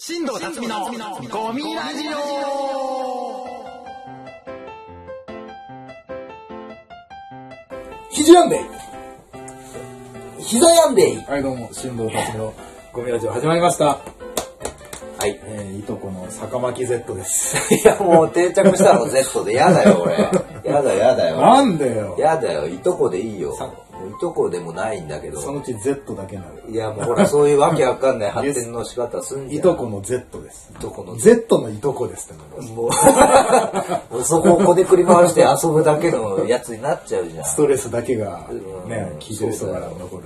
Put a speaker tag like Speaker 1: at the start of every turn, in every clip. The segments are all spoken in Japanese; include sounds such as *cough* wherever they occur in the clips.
Speaker 1: 新藤辰巳のゴミラジオ
Speaker 2: 肘やんでい膝やんでい
Speaker 3: はい、どうも、新藤達のゴミラジオ始まりました。
Speaker 2: はい。
Speaker 3: えー、いとこの坂巻 Z です。
Speaker 2: いや、もう定着したの Z でやだよ、俺。やだやだよ。
Speaker 3: なんでよ。
Speaker 2: やだよ、いとこでいいよ。いとこでもないんだけど。
Speaker 3: そのうち Z だけなる。
Speaker 2: いや、もうほら、そういうわけわかんない *laughs* 発展の仕方すんじゃん。
Speaker 3: いとこの Z です。
Speaker 2: いとこの
Speaker 3: Z のいとこですって
Speaker 2: もう、もうそこをこでくり回して遊ぶだけのやつになっちゃうじゃん。
Speaker 3: ストレスだけが
Speaker 2: うん
Speaker 3: ね、聞いてる人から残る。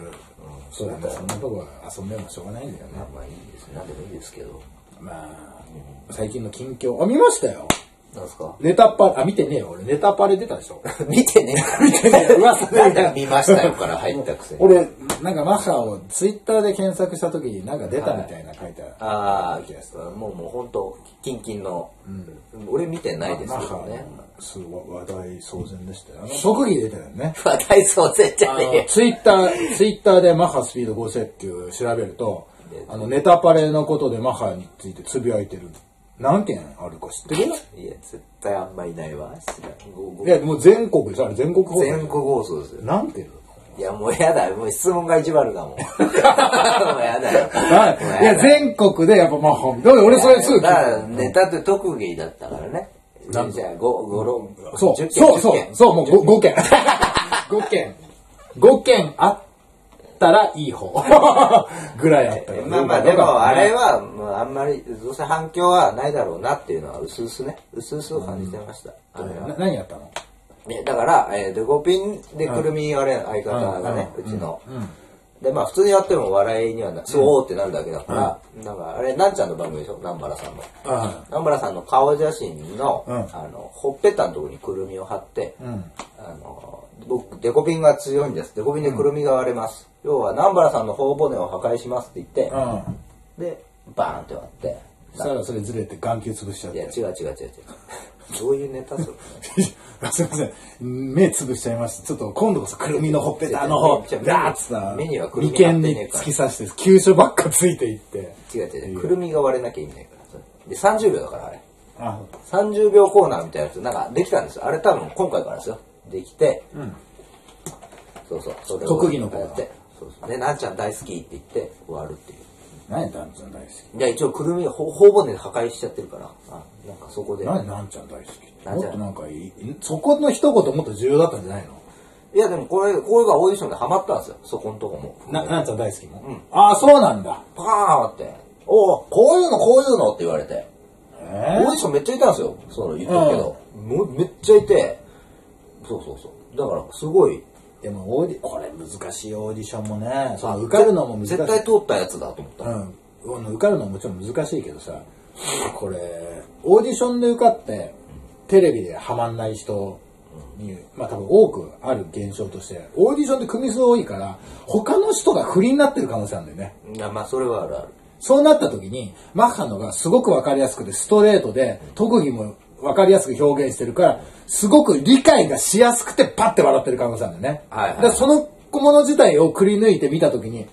Speaker 3: そうだね、そんなとこは遊んでもしょうがないんだよね。
Speaker 2: まあまあいいです。なんでもいいですけど。
Speaker 3: まあ、最近の近況。あ、見ましたよ。
Speaker 2: なんすか？
Speaker 3: ネタパレ、あ、見てねえよ。俺、ネタパレ出たでしょ。*laughs*
Speaker 2: 見てねえ。
Speaker 3: 見てねえよ。噂で
Speaker 2: なんだ見ましたよから入ったくせに。
Speaker 3: 俺、なんかマッハをツイッターで検索した時になんか出たみたいな書いてある。
Speaker 2: ああ、もうもう本当キンキンの、俺見てないです
Speaker 3: マッハ
Speaker 2: けどね。
Speaker 3: すごい話題騒然でしたよ。あの特技出てるよね。
Speaker 2: 話題そうぜじゃねえよ。
Speaker 3: ツイッター、ツイッターでマッハスピード5設計調べると、あの、ネタパレのことでマッハについてつぶやいてる。何件あるか知ってる？
Speaker 2: いや、絶対あんまいないわ。知らんごご
Speaker 3: いや、もう全国でしょあれ全国放送。
Speaker 2: 全国放送ですよ。
Speaker 3: 何件
Speaker 2: いや、もうやだよ。もう質問が一番ある *laughs* だもん。もうやだよ。
Speaker 3: いや、全国でやっぱマッハを見て、俺それすぐ聞い
Speaker 2: だから、
Speaker 3: た
Speaker 2: ネタって特技だったからね。じゃあ、5、5、6、
Speaker 3: そう、
Speaker 2: 10件。
Speaker 3: そう、そう
Speaker 2: 10件、
Speaker 3: そう、もう 5, 件。*laughs* 5件。5件あったらいい方。*laughs* ぐらいあったから。
Speaker 2: まあまあ、でも、あれは、もうあんまり、どうせ反響はないだろうなっていうのは、うすうすね、うすうす感じてました。あれは。
Speaker 3: な何やったの？
Speaker 2: だから、えー、デコピンでくるみあれ、相方がね、うちの。で、まあ普通にやっても笑いにはな、そうってなるだけだから、なんかあれ、なんちゃんの番組でしょ？南原さんの。
Speaker 3: あ
Speaker 2: 南原さんの顔写真の、
Speaker 3: うん。
Speaker 2: あの、ほっぺたのところにくるみを貼って、
Speaker 3: ん。
Speaker 2: あの、僕、デコピンが強いんです。デコピンでくるみが割れます。要は、南原さんの頬骨を破壊しますって言って、
Speaker 3: あ。うん。
Speaker 2: で、バーンって割って、
Speaker 3: そしたらそれずれて眼球潰しちゃっ
Speaker 2: いや、
Speaker 3: て。
Speaker 2: 違う違う違う違う。*laughs* どういうネタそれ？*laughs*
Speaker 3: すいません。目潰しちゃいました。ちょっと今度こそくるみのほっぺたの方、
Speaker 2: いやいや
Speaker 3: ダーッつったら、
Speaker 2: 目にはくるみ
Speaker 3: 眉間に突き刺して、急所ばっかついていって。
Speaker 2: 違う違う。くるみが割れなきゃ意味ないから。で、30秒だから、あれ。
Speaker 3: あ、
Speaker 2: 30秒コーナーみたいなやつ、なんかできたんですよ。あれ多分今回からですよ。できて、そうそう。それを
Speaker 3: 特技のコーナー
Speaker 2: やって、そうそう。で、なんちゃん大好きって言って終わるっていう。
Speaker 3: 何ダンちゃん大好き？
Speaker 2: いや、一応くるみをほ頬骨で破壊しちゃってるから、あなんかそこで。
Speaker 3: 何なんちゃん大好きって？
Speaker 2: なんちゃん
Speaker 3: もっとなんかいい、そこの一言もっと重要だったんじゃないの？
Speaker 2: いや、でもこれ、これがオーディションでハマったんですよ。そこのとこも。
Speaker 3: な、なんちゃん大好きも？
Speaker 2: うん
Speaker 3: ああ、そうなんだ。
Speaker 2: パーンって、おおこういうの、こういうのって言われて。
Speaker 3: え
Speaker 2: オーディションめっちゃいたんですよ。その言ってるけど。もうめっちゃいて、そうそうそう。だから、すごい、
Speaker 3: でもオーディ、これ難しいオーディションもね、その受かるのも難しい。
Speaker 2: 絶対通ったやつだと思った。
Speaker 3: うん。受かるのはもちろん難しいけどさ、これ、オーディションで受かって、テレビでハマんない人に、まあ多分多くある現象として、オーディションで組数多いから、他の人が不利になってる可能性あるんだよね。
Speaker 2: いや、まあ、それはあるある。
Speaker 3: そうなった時に、マッハのがすごくわかりやすくて、ストレートで、特技もわかりやすく表現してるから、すごく理解がしやすくて、パッて笑ってる可能性あるんだよね。
Speaker 2: はいはい
Speaker 3: だからその小物自体をくり抜いてみた時に、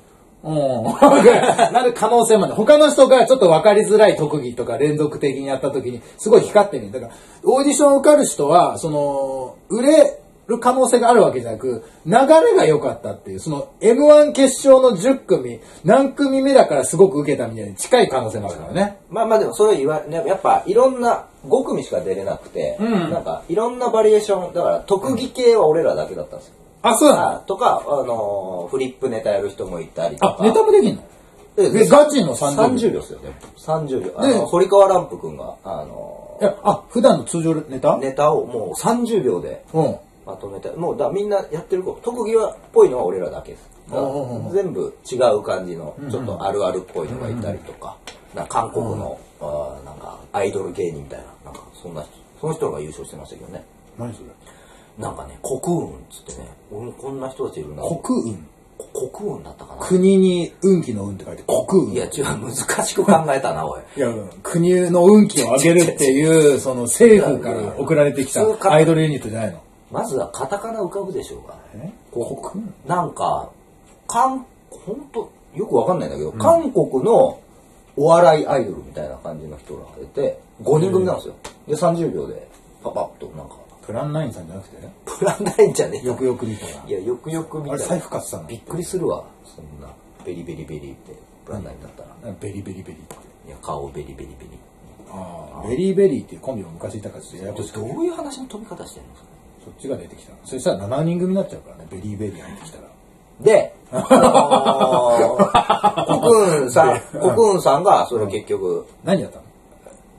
Speaker 3: うん。*laughs* なる可能性もある。他の人がちょっと分かりづらい特技とか連続的にやった時に、すごい光ってみる。だから、オーディション受かる人は、その、売れる可能性があるわけじゃなく、流れが良かったっていう、その M1 決勝の10組、何組目だからすごく受けたみたいに近い可能性もあるからね。
Speaker 2: まあまあでもそれ言わねやっぱいろんな5組しか出れなくて、
Speaker 3: ん。
Speaker 2: なんかいろんなバリエーションだから特技系は俺らだけだったんですよ、
Speaker 3: あ、そうなの？
Speaker 2: とか、あのーフリップネタやる人もいたりとか。
Speaker 3: あ、ネタもできんの？
Speaker 2: で
Speaker 3: えガチの30
Speaker 2: 30秒？ですよ。ね30秒。あの堀川乱歩君が、あの
Speaker 3: いや、あ、普段の通常ネタ？
Speaker 2: ーネタをもう30秒で
Speaker 3: うん。
Speaker 2: まとめて。もうだみんなやってること特技はっぽいのは俺らだけです。全部違う感じのちょっとあるあるっぽいのがいたりとか,、なんか韓国の、あーなんかアイドル芸人みたいななんかそんな人その人が優勝してましたけどね。
Speaker 3: 何それ？
Speaker 2: なんかね国運っつってね俺もこんな人たちいるな。
Speaker 3: 国運。
Speaker 2: こ国運だったかな。
Speaker 3: 国に運気の運って書いて国運。
Speaker 2: いや違う難しく考えたなおい。
Speaker 3: いや、国の運気を上げるっていう、その政府から送られてきたアイドルユニットじゃないの。
Speaker 2: まずはカタカナ浮かぶでしょうか
Speaker 3: え？
Speaker 2: こ
Speaker 3: 国？運
Speaker 2: なんか韓本当よくわかんないんだけど、韓国のお笑いアイドルみたいな感じの人らがいて、5人組なんですよ。で、30秒で、パパッとなんか、
Speaker 3: プランナインさんじゃなくて？
Speaker 2: プランないんじゃねえ
Speaker 3: よくよく見たら
Speaker 2: いや、よくよく見た。ら。
Speaker 3: あれ財布買ってたの？
Speaker 2: びっくりするわ。そんな、ベリベリベリって、プランナインだったら。
Speaker 3: ベリベリベリって。
Speaker 2: いや、顔ベリベリベリ。
Speaker 3: ああベリーベリーっていうコンビも昔いたからちょっとややこしく
Speaker 2: どういう話の飛び方してるの？
Speaker 3: そっちが出てきた。そしたら7人組になっちゃうからね。ベリーベリー入ってきたら。
Speaker 2: で、あのー、コクーンさん、コクーンさんが、それ結局、
Speaker 3: 何やったの？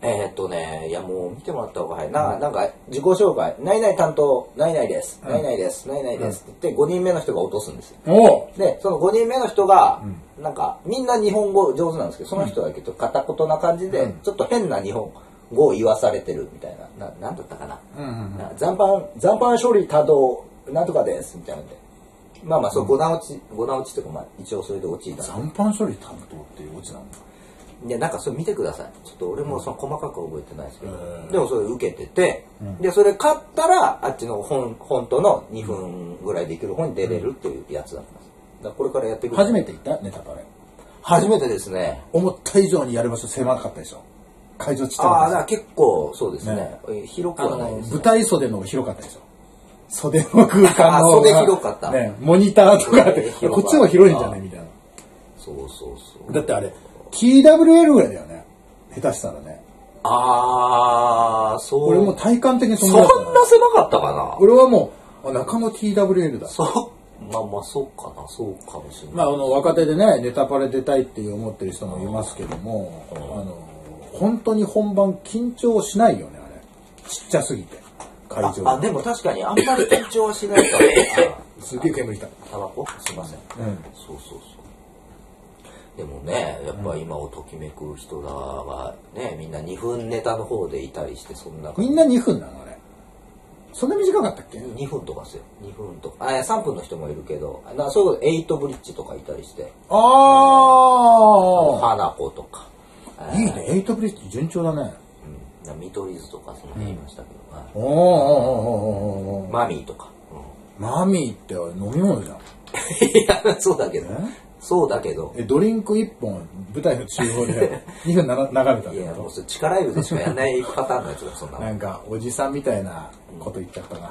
Speaker 2: えーっとね、いやもう見てもらった方が早い。ななんか、自己紹介、ないない担当、ないないです、ないないです、ないないです。って言って、5人目の人が落とすんですよ。で、その5人目の人が、なんか、みんな日本語上手なんですけど、その人だけちょっと片言な感じで、ちょっと変な日本。語を言わされてるみたいな、ななんだったかな。
Speaker 3: うんうん
Speaker 2: な残飯、残飯処理多動、なんとかです、みたいなんで。まあまあ、そう、五段落ち、五段落ちっていうか、まあ、一応それで落ちたん
Speaker 3: 残飯処理担当っていうオチなんだ
Speaker 2: で。で、なんかそれ見てください。ちょっと俺もその細かく覚えてないですけど、
Speaker 3: うん
Speaker 2: でもそれ受けてて、で、それ買ったら、あっちの本、本当の2分ぐらいできる本に出れるっていうやつだったんです。だからこれからやっていく。
Speaker 3: 初めて行った？ネタバレ
Speaker 2: 初めてですね。
Speaker 3: 思った以上にやる場所狭かったでしょ会場ちっちゃ
Speaker 2: ああ、だから結構、そうですね。広くはないです、ね。
Speaker 3: 舞台袖の方が広かったでしょ。袖の空間の。
Speaker 2: 袖広かった。
Speaker 3: ね、モニターとかあってこっちの方が広いんじゃないみたいな。
Speaker 2: そうそうそう。
Speaker 3: だってあれ TWL ぐらいだよね。下手したらね。
Speaker 2: ああ、そう。
Speaker 3: 俺もう体感的にそ
Speaker 2: そんな
Speaker 3: んな
Speaker 2: 狭かったかな？
Speaker 3: 俺はもうあ中野 TWL だ。
Speaker 2: そう、まあまあ、そうかな、そうかもしれない。
Speaker 3: まあ、あの若手でねネタパレ出たいって思ってる人もいますけどもあの本当に本番緊張しないよねあれちっちゃすぎて会場
Speaker 2: あ、あでも確かにあんまり緊張はしないから。あ *laughs*
Speaker 3: すげえ煙きた
Speaker 2: タバコ？すいません。
Speaker 3: うん
Speaker 2: そうそうそう。でもね、やっぱ今をときめく人らがね、みんな2分ネタの方でいたりして、そんな。
Speaker 3: みんな2分なのあれそんな短かったっけ
Speaker 2: ？2分とかですよ。2分とか。あ、いや3分の人もいるけど、なそういうこと、エイトブリッジとかいたりして、
Speaker 3: ああ
Speaker 2: 花子とか。
Speaker 3: いいね。エイトブリッジ順調だね。
Speaker 2: うん、見取り図とかその辺いましたけど、はい
Speaker 3: おーおーおーおー
Speaker 2: マミーとか。
Speaker 3: マミーって飲み物じゃん。*laughs*
Speaker 2: いや、そうだけど。そうだけど。
Speaker 3: えドリンク1本舞台の中央で2 *laughs* 分眺めたん
Speaker 2: いや、
Speaker 3: だけど
Speaker 2: もうそれ力いるでしかやらないパターンのやつだ、そんな。
Speaker 3: なんかおじさんみたいなこと言っちゃったな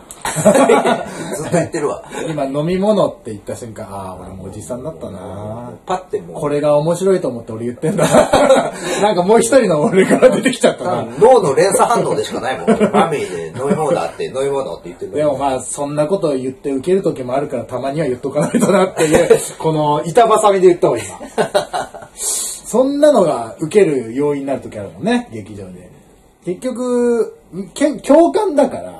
Speaker 3: *laughs*
Speaker 2: ずっと言ってるわ。
Speaker 3: 今飲み物って言った瞬間ああ俺もおじさんだったな
Speaker 2: パッてもう。
Speaker 3: これが面白いと思って俺言ってんだ *laughs* なんかもう一人の俺から出てきちゃったな
Speaker 2: 脳の連鎖反応でしかないもん。マミーで飲み物だって飲み物って言ってる
Speaker 3: でもまあそんなことを言って受ける時もあるからたまには言っとかないとなっていうこの板挟みで言ったわ今。*laughs* そんなのが受ける要因になる時あるもんね劇場で。結局け共感だから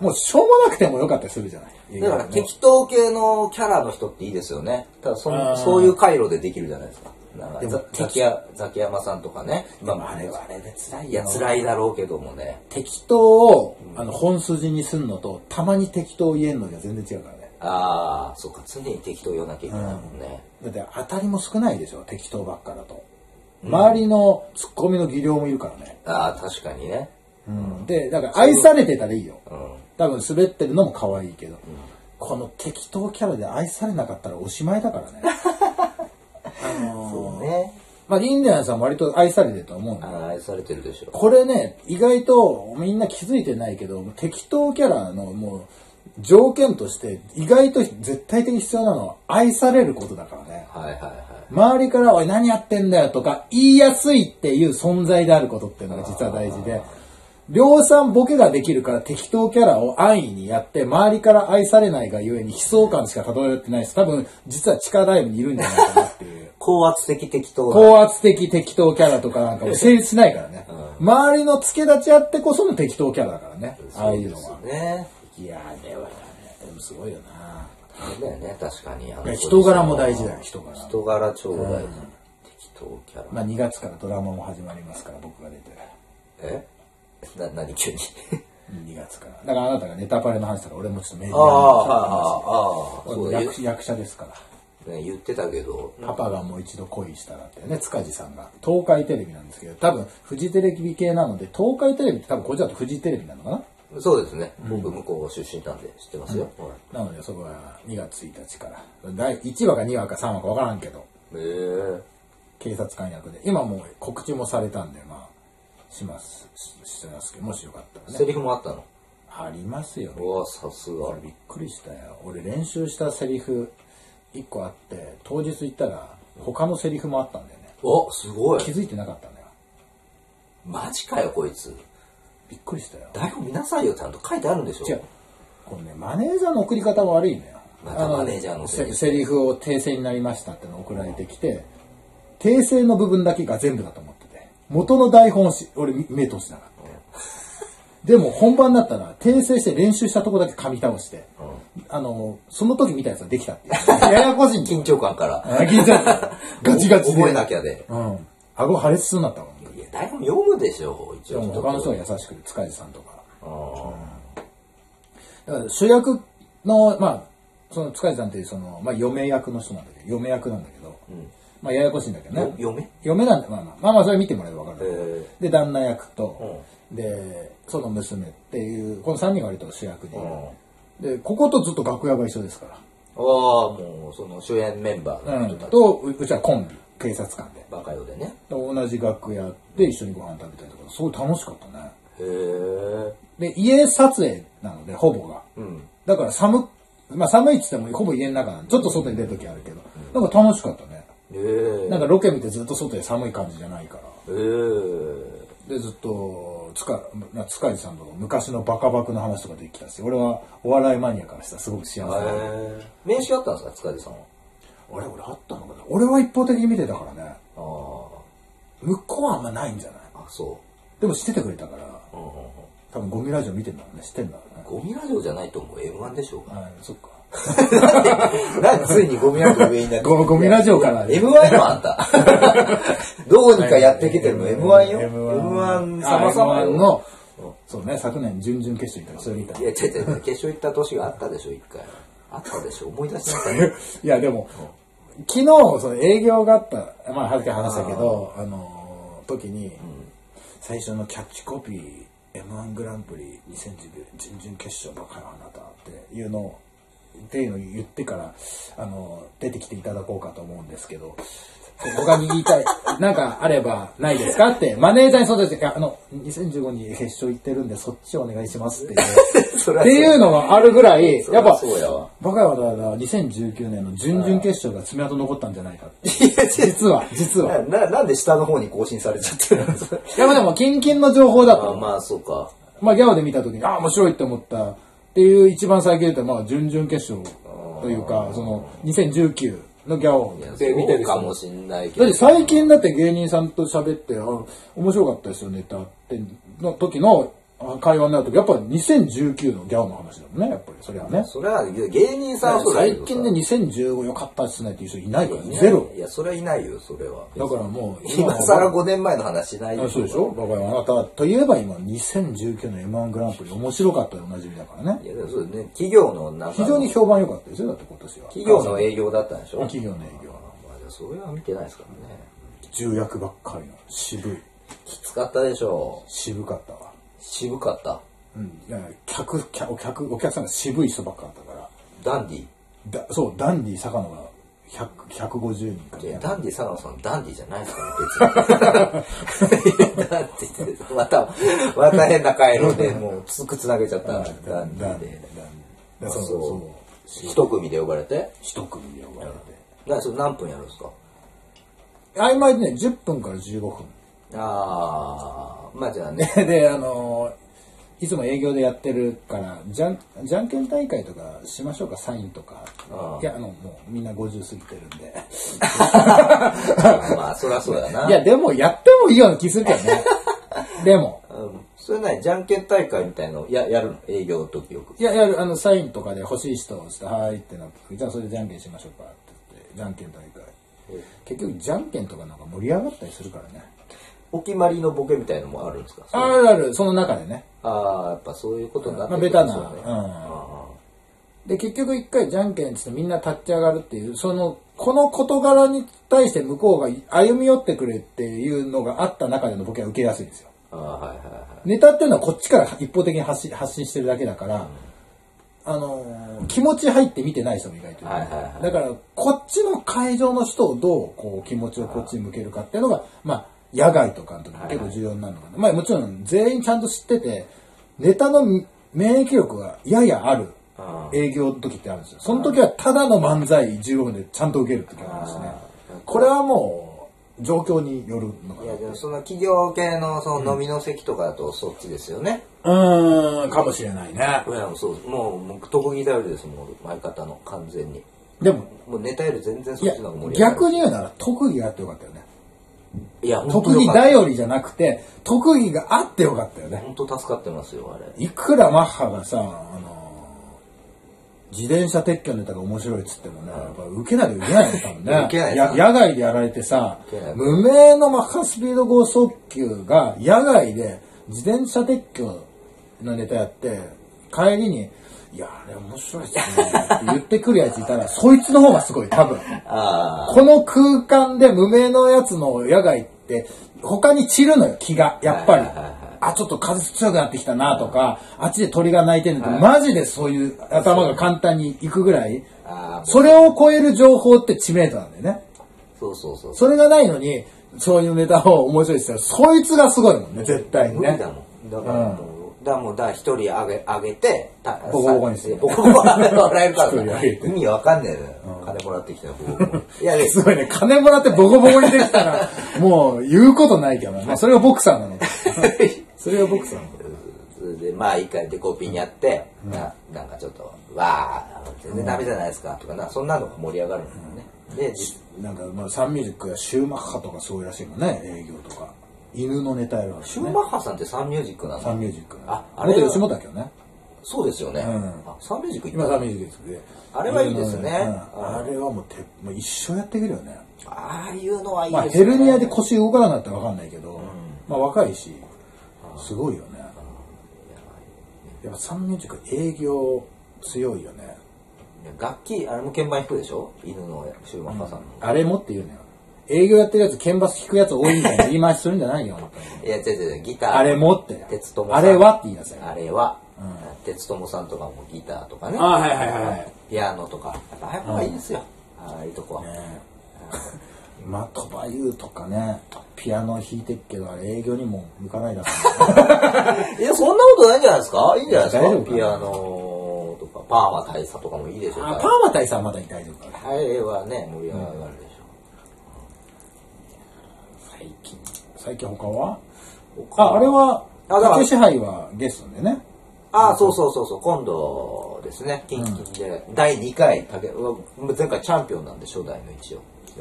Speaker 3: もうしょうもなくてもよかったりするじゃない。
Speaker 2: だから適当系のキャラの人っていいですよね。ただそ
Speaker 3: あー。
Speaker 2: んそういう回路でできるじゃないですか。なんか
Speaker 3: でも
Speaker 2: ザザキヤザキヤマさんとかね。ま
Speaker 3: あれはあれで辛い
Speaker 2: や、辛いだろうけどもね。
Speaker 3: 適当をあの本筋にすんのとたまに適当を言えるのじゃ全然違うからね
Speaker 2: ああ、そうか。常に適当言わなきゃいけないもんね。
Speaker 3: だって当たりも少ないでしょ適当ばっかだと周りのツッコミの技量もいるからね、
Speaker 2: ああ、確かにね。
Speaker 3: うん、でだから愛されてたらいいよ
Speaker 2: うん。
Speaker 3: 多分滑ってるのも可愛いけど、この適当キャラで愛されなかったらおしまいだからね *laughs* あのー
Speaker 2: そうね。
Speaker 3: まあインディアンさん割と愛されてると思うんだ
Speaker 2: 愛されてるでしょ。
Speaker 3: これね意外とみんな気づいてないけど適当キャラのもう条件として意外と絶対的に必要なのは愛されることだからね。
Speaker 2: はいはいはい。
Speaker 3: 周りから「おい何やってんだよ」とか言いやすいっていう存在であることっていうのが実は大事で。量産ボケができるから適当キャラを安易にやって周りから愛されないがゆえに悲壮感しか漂ってないです多分実は地下ダイブにいるんじゃないかなっていう。*laughs*
Speaker 2: 高圧的適当な。
Speaker 3: 高圧的適当キャラとかなんかも *laughs* 成立しないからね。周りの付け立ちあってこその適当キャラだからね。ああいうのは。
Speaker 2: ね。
Speaker 3: いやはねでもすごいよな。
Speaker 2: そうだよね、確かに。あの
Speaker 3: 人柄も大事だよ人柄。
Speaker 2: 人柄超大事。適当キャラ。
Speaker 3: まあ2月からドラマも始まりますから僕が出て。
Speaker 2: え？な、何急に？*laughs*
Speaker 3: 2月から。だからあなたがネタパレの話したら俺もちょっとメディ
Speaker 2: ああ、
Speaker 3: アに
Speaker 2: はいはいああ、
Speaker 3: 俺
Speaker 2: そうだ
Speaker 3: も役役者ですから。
Speaker 2: ね、言ってたけど、
Speaker 3: パパがもう一度恋したらってね塚地さんが。東海テレビなんですけど多分フジテレビ系なので東海テレビって多分こっちだとフジテレビなのかな？
Speaker 2: そうですね。僕向こう出身なんで知ってますよ。はい
Speaker 3: なのでそこは2月1日から第1話か2話か3話か分からんけど
Speaker 2: へえ
Speaker 3: 警察官役で。今もう告知もされたんで、まあ、します。ししてますけど、もしよかったら
Speaker 2: セ
Speaker 3: ね。
Speaker 2: リフもあったの？
Speaker 3: ありますよ。
Speaker 2: うわさすが
Speaker 3: 俺びっくりしたよ。俺練習したセリフ1個あって、当日行ったら他のセリフもあったんだよね。
Speaker 2: おすごい
Speaker 3: 気づいてなかったんだよ。
Speaker 2: マジかよこいつ
Speaker 3: びっくりしたよ。
Speaker 2: 台本見なさいよちゃんと書いてあるんでしょ
Speaker 3: 違う。これね、マネージャーの送り方悪いのよ。
Speaker 2: またマネージャーのセリフ
Speaker 3: セセリフを訂正になりましたってのを送られてきて、訂正の部分だけが全部だと思ってて、元の台本し、俺目通してなかった。でも本番だったら訂正して練習したとこだけ噛み倒して、あの、その時見たやつはできたっていう。*laughs* ややこしい
Speaker 2: 緊張感から
Speaker 3: あ緊張 *laughs* ガチガチで。
Speaker 2: 覚えなきゃで
Speaker 3: うん。顎破裂しそうになったもん。
Speaker 2: 台本読むでしょ一
Speaker 3: で
Speaker 2: 応
Speaker 3: も他の人は優しくて、塚地さんとか。
Speaker 2: あ
Speaker 3: だから主役の、まあ、その塚地さんっていうその、まあ、嫁役の人なんだけど、嫁役なんだけど、まあ、ややこしいんだけどね。
Speaker 2: よ嫁？
Speaker 3: 嫁なんだ、まあまあ、まあまあ、それ見てもらえば分かる、
Speaker 2: へ
Speaker 3: で、旦那役と、で、その娘っていう、この3人割と主役で、で、こことずっと楽屋が一緒ですから。
Speaker 2: ああもうその主演メンバー
Speaker 3: うん。
Speaker 2: の人たち、
Speaker 3: と、ううちはコンビ、警察官で。
Speaker 2: バカよでね
Speaker 3: で同じ楽屋で一緒にご飯食べたりとか、すごい楽しかったね。
Speaker 2: へえ
Speaker 3: で、家撮影なので、ほぼが。
Speaker 2: うん
Speaker 3: だから寒、まあ寒いって言ってもほぼ家の中なんで、ちょっと外に出る時あるけど、なんか楽しかったね。
Speaker 2: へえ
Speaker 3: なんかロケ見てずっと外で寒い感じじゃないから。
Speaker 2: へえ
Speaker 3: で、ずっと、つか、な塚地さんとか昔のバカバクの話とかできたし、俺はお笑いマニアからしたらすごく幸せだった。
Speaker 2: へえ面識あったんですか塚地さんは？
Speaker 3: 俺、俺あったのかな？俺は一方的に見てたからね。
Speaker 2: あ
Speaker 3: 向こうはあんまないんじゃない？
Speaker 2: ああそ
Speaker 3: でも知っててくれたから、多分ゴミラジオ見てんだろうね。知ってんだろうね。
Speaker 2: ゴミラジオじゃないと思う。M1 でしょうか。
Speaker 3: はい、そっか。*laughs*
Speaker 2: なんでついにゴミラジオ上になって
Speaker 3: ゴゴミラジオからね。
Speaker 2: M1 よあんた。*laughs* どうにかやってきてるの？M1 よ
Speaker 3: ？M1
Speaker 2: M1 様々
Speaker 3: あ M1
Speaker 2: よ
Speaker 3: の、そうね、昨年準々決勝行ったらそれ見た。
Speaker 2: い。や違う違う。決勝行った年があったでしょ一回。あったでしょ思い出しなさいよ。*laughs*
Speaker 3: いや、でも、昨日、その営業があった、まあ、はっきり話したけど、あのー、時に、最初のキャッチコピー、M1 グランプリ2010準々決勝バカよあなたっていうのを、っていうのを言ってから、あのー、出てきていただこうかと思うんですけど、他に言いたい、なんかあればないですかって、マネージャーにそうです。いや、あの、2015に決勝行ってるんで、そっちお願いしますっていう。*laughs* っていうのがあるぐらい、やっぱ、
Speaker 2: そうやわ
Speaker 3: バカよだから2019年の準々決勝が爪痕残ったんじゃないかって。実は、実は。
Speaker 2: なななんで下の方に更新されちゃってるの？
Speaker 3: いや、まあでも、キンキンの情報だと。
Speaker 2: あまあそうか
Speaker 3: まあ、ギャオで見たときに、ああ、面白いって思ったっていう一番最近言ったまあ、準々決勝というか、その、2019のギャオ
Speaker 2: いや。
Speaker 3: で見てる
Speaker 2: かもしんないけど。
Speaker 3: だって最近だって芸人さんと喋って、あ面白かったですよ、ネタって、の時のあ会話になるとき、やっぱ2019のギャオの話だもんね、やっぱり、それはね。
Speaker 2: それは芸人さんはそうだけどさ。
Speaker 3: 最近で2015良かったっすねっていう人いないからね、ゼロ。
Speaker 2: いやそれはいないよそれは。
Speaker 3: だからもう、
Speaker 2: 今更5年前の話しないよ。
Speaker 3: あそうでしょ？バカよあなたといえば今2019の M1 グランプリ面白かったでおなじみだからね。
Speaker 2: いやでもそうね企業のなんか
Speaker 3: 非常に評判良かったですよ。だって今年は。
Speaker 2: 企業の営業だったんでしょ？
Speaker 3: 企業の営業。
Speaker 2: まあじゃあそれは見てないですからね。
Speaker 3: 重役ばっかりの。渋い。
Speaker 2: きつかったでしょ
Speaker 3: 渋かったわ
Speaker 2: 渋かった？
Speaker 3: うん。いや客客お客お客さんが渋い人ばっかだったから。
Speaker 2: ダンディ？
Speaker 3: だそうダンディ坂野が100 150人か。
Speaker 2: いや
Speaker 3: ね
Speaker 2: ダンディ佐野さんダンディじゃないですから別に。ダンディってまたまた変な回路でもうつくつなげちゃった。ダンディで。
Speaker 3: ダンディ。そうそう。
Speaker 2: そう。一組で呼ばれて？
Speaker 3: 一組で呼ばれて。
Speaker 2: なそれ何分やるんですか？
Speaker 3: 曖昧でね10分から15分。
Speaker 2: ああまあじゃあね *laughs*
Speaker 3: で、であのーいつも営業でやってるから、じゃん、じゃんけん大会とかしましょうか、サインとか。いや、あの、もうみんな50過ぎてるんで。*laughs*
Speaker 2: まあそりゃそうだない
Speaker 3: や、でもやってもいいような気するけどね。*laughs* でも。
Speaker 2: うんそれないじゃんけん大会みたいのややるの？営業の時よく
Speaker 3: いや、やる、あの、サインとかで欲しい人をして、はーいってなって、じゃあそれでじゃんけんしましょうかって言って、じゃんけん大会。結局、じゃんけんとかなんか盛り上がったりするからね。
Speaker 2: お決まりのボケみたいのもあるんですか？
Speaker 3: あるある、その中でね。
Speaker 2: ああやっぱそういうことになって
Speaker 3: まあベタな。
Speaker 2: そうね
Speaker 3: うん
Speaker 2: あ
Speaker 3: で、結局一回じゃんけんってみんな立ち上がるっていう、その、この事柄に対して向こうが歩み寄ってくれっていうのがあった中でのボケは受けやすいんですよ。
Speaker 2: あはいはいはい。
Speaker 3: ネタっていうのはこっちから一方的に発信発信してるだけだから、あのー気持ち入って見てない人も意外と
Speaker 2: はいはいはい。
Speaker 3: だからこっちの会場の人をどうこう気持ちをこっちに向けるかっていうのがまあ野外とかの時に結構重要になるのかな、まあもちろん全員ちゃんと知っててネタの免疫力がややある
Speaker 2: あ
Speaker 3: 営業の時ってあるんですよ。その時はただの漫才15分でちゃんと受ける時があるんですね。これはもう状況によるのかな。
Speaker 2: いやでもその企業系のその飲みの席とかだとそっちですよね。
Speaker 3: うーんかもしれないね。
Speaker 2: いやそうもうもう特技頼りですもん相方の完全に。
Speaker 3: でも
Speaker 2: もうネタより全然そっちの方が盛り上がる。
Speaker 3: 逆に言うなら特技があってよかったよね
Speaker 2: いや
Speaker 3: 特技頼りじゃなくて特技があってよかったよね。
Speaker 2: 本当助かってますよあれ。
Speaker 3: いくらマッハがさ、あの自転車撤去のネタが面白いっつってもね、やっぱ受けないといけないよ、多分ね。
Speaker 2: 受けない
Speaker 3: や野外でやられてさ無名のマッハスピード剛速球が野外で自転車撤去のネタやって、帰りに、いや、あれ面白いっすね。って言ってくるやついたら、そいつの方がすごい、多分。
Speaker 2: あ
Speaker 3: この空間で無名のやつの野外って他に散るのよ気が。やっぱり、あちょっと風強くなってきたなとか、あっちで鳥が鳴いてるのって、マジでそういう頭が簡単にいくぐらいそれを超える情報って知名度なんだよね。
Speaker 2: そうそうそう。
Speaker 3: それがないのにそういうネタを面白いって言ったらそいつがすごいもんね絶対にね。
Speaker 2: 無理だもん。だからもう、だからもうだ一人あげあげて、た
Speaker 3: ボコボコにする。
Speaker 2: ボコボコに笑えるから
Speaker 3: 一人あげて *laughs* *laughs*
Speaker 2: 意味わかんねえのよ。金もらってきたよ。ボコボコいやで
Speaker 3: すごいね。金もらってボコボコにできたらもう言うことないけどね、まあ、それがボクサーなの。*laughs* それがボクサーなの。
Speaker 2: それでまあ一回デコピンやって、ななんかちょっとわあ全然ダメじゃないですかとかなそんなのが盛り上がるんだよね。でじ
Speaker 3: なんかまあサンミュージックやシューマッハとかそういうらしいもんね営業とか犬のネタやるわけ
Speaker 2: シューマッハさんってサンミュージックなの
Speaker 3: サンミュージック。
Speaker 2: ああれは
Speaker 3: 元吉本だけどね。
Speaker 2: そうですよね。
Speaker 3: うん。
Speaker 2: あサンミュージック
Speaker 3: 今サンミュージックで
Speaker 2: あれはいいですね。
Speaker 3: うん。あれはもうてもう一生やっていけるよね。
Speaker 2: ああいうのはいい
Speaker 3: まあ
Speaker 2: ですね。
Speaker 3: ヘルニアで腰動かなくなったら分かんないけど、まあ若いしすごいよね。やっぱサンミュージック営業強いよね。
Speaker 2: 楽器あれも鍵盤弾くでしょ？犬のシューマッハさんの。
Speaker 3: あれもって言うのよ営業やってるやつ鍵盤弾くやつ多いみたいな *laughs* 言い回しするんじゃないよ本当に
Speaker 2: いや違う違うギター。
Speaker 3: あれもって
Speaker 2: 鉄友。
Speaker 3: あれはって言いなさい。
Speaker 2: あれは、鉄友さんとかもギターとかね。
Speaker 3: あはいはいはいはい
Speaker 2: ピアノとか。やっぱああいうのがいいですよ。ああいうとこは。
Speaker 3: ね。まあ鳥羽優とかねピアノ弾いてっけどあれ営業にも向かないだろうね
Speaker 2: いや、そんなことないんじゃないですか？いいんじゃないです
Speaker 3: か？
Speaker 2: ピアノとか、パーマ大佐とかもいいでしょう
Speaker 3: パーマ大佐はまだ大丈夫かな
Speaker 2: あれはね、盛り上がる
Speaker 3: 最近。最近他は？
Speaker 2: 他？
Speaker 3: ああれは
Speaker 2: あだから
Speaker 3: 竹支配はゲストでね。
Speaker 2: ああ、そうそうそうそう、今度ですね、キンキンで、第2回、前回チャンピオンなんで、初代の一応。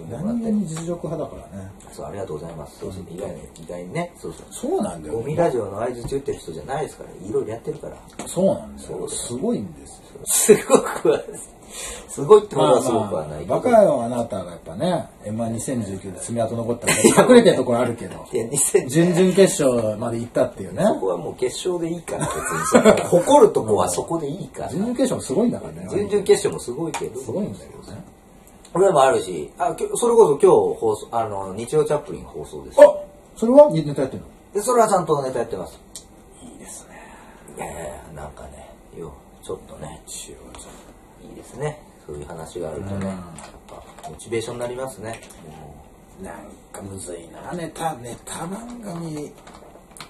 Speaker 3: 何気に実力派だからね。
Speaker 2: そう、ありがとうございます。そうそう、意外に、意外にね、そうそう。
Speaker 3: そうなんだよ。
Speaker 2: ゴミラジオの合図中ってる人じゃないですから、いろいろやってるから。
Speaker 3: そうなん
Speaker 2: です。
Speaker 3: すごいんですよ
Speaker 2: すごくは、すごいってこと
Speaker 3: まあ
Speaker 2: はすごくはないけど。
Speaker 3: まあバカよあなたがやっぱね M−2019 で爪痕残ったから隠れてるところあるけど
Speaker 2: いや、2010
Speaker 3: 準々決勝まで行ったっていうね
Speaker 2: そこはもう決勝でいいから、別に。*laughs* 誇るとこはそこでいいから。
Speaker 3: 準々決勝すごいんだからね
Speaker 2: 準々決勝もすごいけど。
Speaker 3: すごいんだけどね
Speaker 2: これもあるし、あ、それこそ今日放送、あの、日曜チャップリン放送です。
Speaker 3: あそれは？ネタやってるの？
Speaker 2: で、それはちゃんとネタやってます。
Speaker 3: いいですね
Speaker 2: いやいやなんかね、よ、ちょっとですね。そういう話があるとね、やっぱ、モチベーションになりますね。
Speaker 3: となんかむずいなネタネタ番組。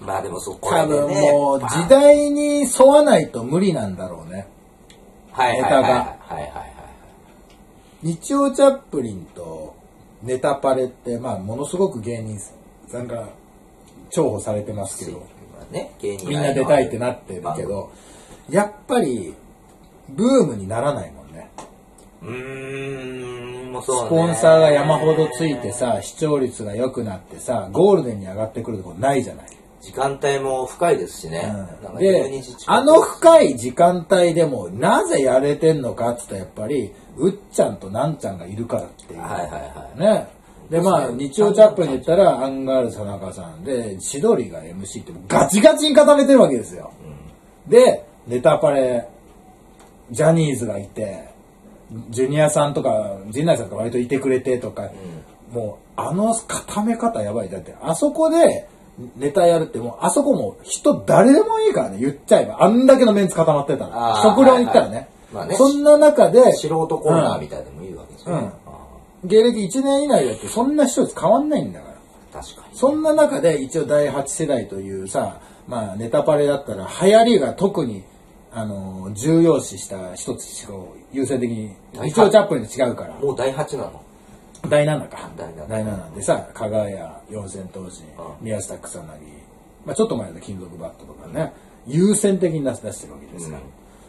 Speaker 2: まあでもそこ
Speaker 3: 多分
Speaker 2: ね
Speaker 3: もう時代に沿わないと無理なんだろうね。
Speaker 2: はいはいはいはい。はいはいはい。
Speaker 3: 日曜チャップリンとネタパレってまあものすごく芸人さんが重宝されてますけど。
Speaker 2: まあね、芸人
Speaker 3: みんな出たいってなってるけどやっぱりブームにならないもんね
Speaker 2: うーん、もうそうね。
Speaker 3: スポンサーが山ほどついてさ視聴率が良くなってさゴールデンに上がってくるとこないじゃない、
Speaker 2: 時間帯も深いですしね。なんか
Speaker 3: で
Speaker 2: 12時近く。
Speaker 3: あの深い時間帯でもなぜやれてんのかっつったらやっぱりうっちゃんとなんちゃんがいるからっていう、
Speaker 2: はいはいはい。
Speaker 3: ね。でまあ日曜チャップリン言ったらアンガールズ田中さんで千鳥が MC ってガチガチに固めてるわけですよ、でネタパレジャニーズがいてジュニアさんとか陣内さんとか割といてくれてとか、もうあの固め方やばいだってあそこでネタやるってもう、あそこも人誰でもいいからね、言っちゃえば。あんだけのメンツ固まってたら。
Speaker 2: あー
Speaker 3: 極論言ったらね。
Speaker 2: はいはいまあね
Speaker 3: そんな中で、
Speaker 2: 素人コーナーみたいでもいいわけですよね。
Speaker 3: うん芸歴1年以内だってそんな視聴率変わんないんだから。
Speaker 2: 確かに。
Speaker 3: そんな中で一応第8世代というさ、まあネタパレだったら流行りが特に、あの、重要視した一つを優先的に、一応チャップリンと違うから。
Speaker 2: もう第8なの？
Speaker 3: 第7か。
Speaker 2: 第七
Speaker 3: 第7でさ、加賀谷、四千頭身、
Speaker 2: うん
Speaker 3: 宮下草薙、まあちょっと前の金属バットとかね、優先的に出し出してるわけですから。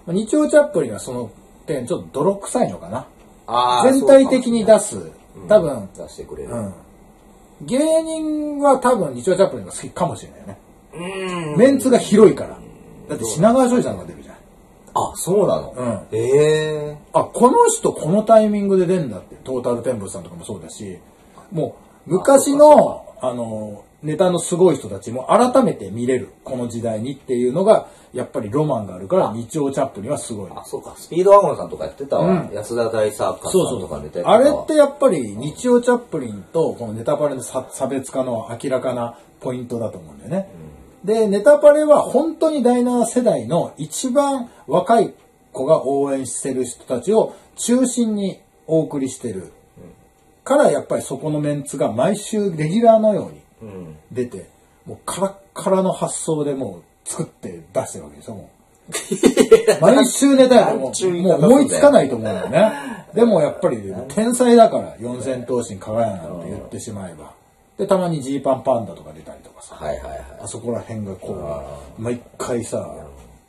Speaker 3: まあ日曜チャップリンはその点ちょっと泥臭いのかな。全体的に出す。多分、
Speaker 2: 出してくれる。
Speaker 3: うん。芸人は多分日曜チャップリンが好きかもしれないよね。
Speaker 2: うん
Speaker 3: メンツが広いから。だって品川庄司さんが出る。
Speaker 2: あ、そうなの？
Speaker 3: うん。
Speaker 2: ええ。
Speaker 3: あ、この人このタイミングで出んだって、トータルテンボスさんとかもそうだし、もう昔の、あの、ネタのすごい人たちも改めて見れる、この時代にっていうのが、やっぱりロマンがあるから、日曜チャップリンはすごい。
Speaker 2: あ、そうか。スピードワゴンさんとかやってたわ。
Speaker 3: うん。
Speaker 2: 安田大サーカスさ
Speaker 3: そうそう
Speaker 2: んとかネタやって
Speaker 3: あれってやっぱり日曜チャップリンとこのネタパレの差差別化の明らかなポイントだと思うんだよね。で、ネタパレは本当に第7世代の一番若い子が応援してる人たちを中心にお送りしてる。からやっぱりそこのメンツが毎週レギュラーのように
Speaker 2: うん。
Speaker 3: 出て、もうカラッカラの発想でもう作って出してるわけでしょ、もう。*laughs* 毎週ネタやからもうもう思いつかないと思うんだよね。*laughs* でもやっぱり天才だから四千頭身かがやなんて言ってしまえば。で、たまにジーパンパンダとか出たりとかさ。
Speaker 2: はいはいはい。
Speaker 3: あそこら辺がこう、毎回さ、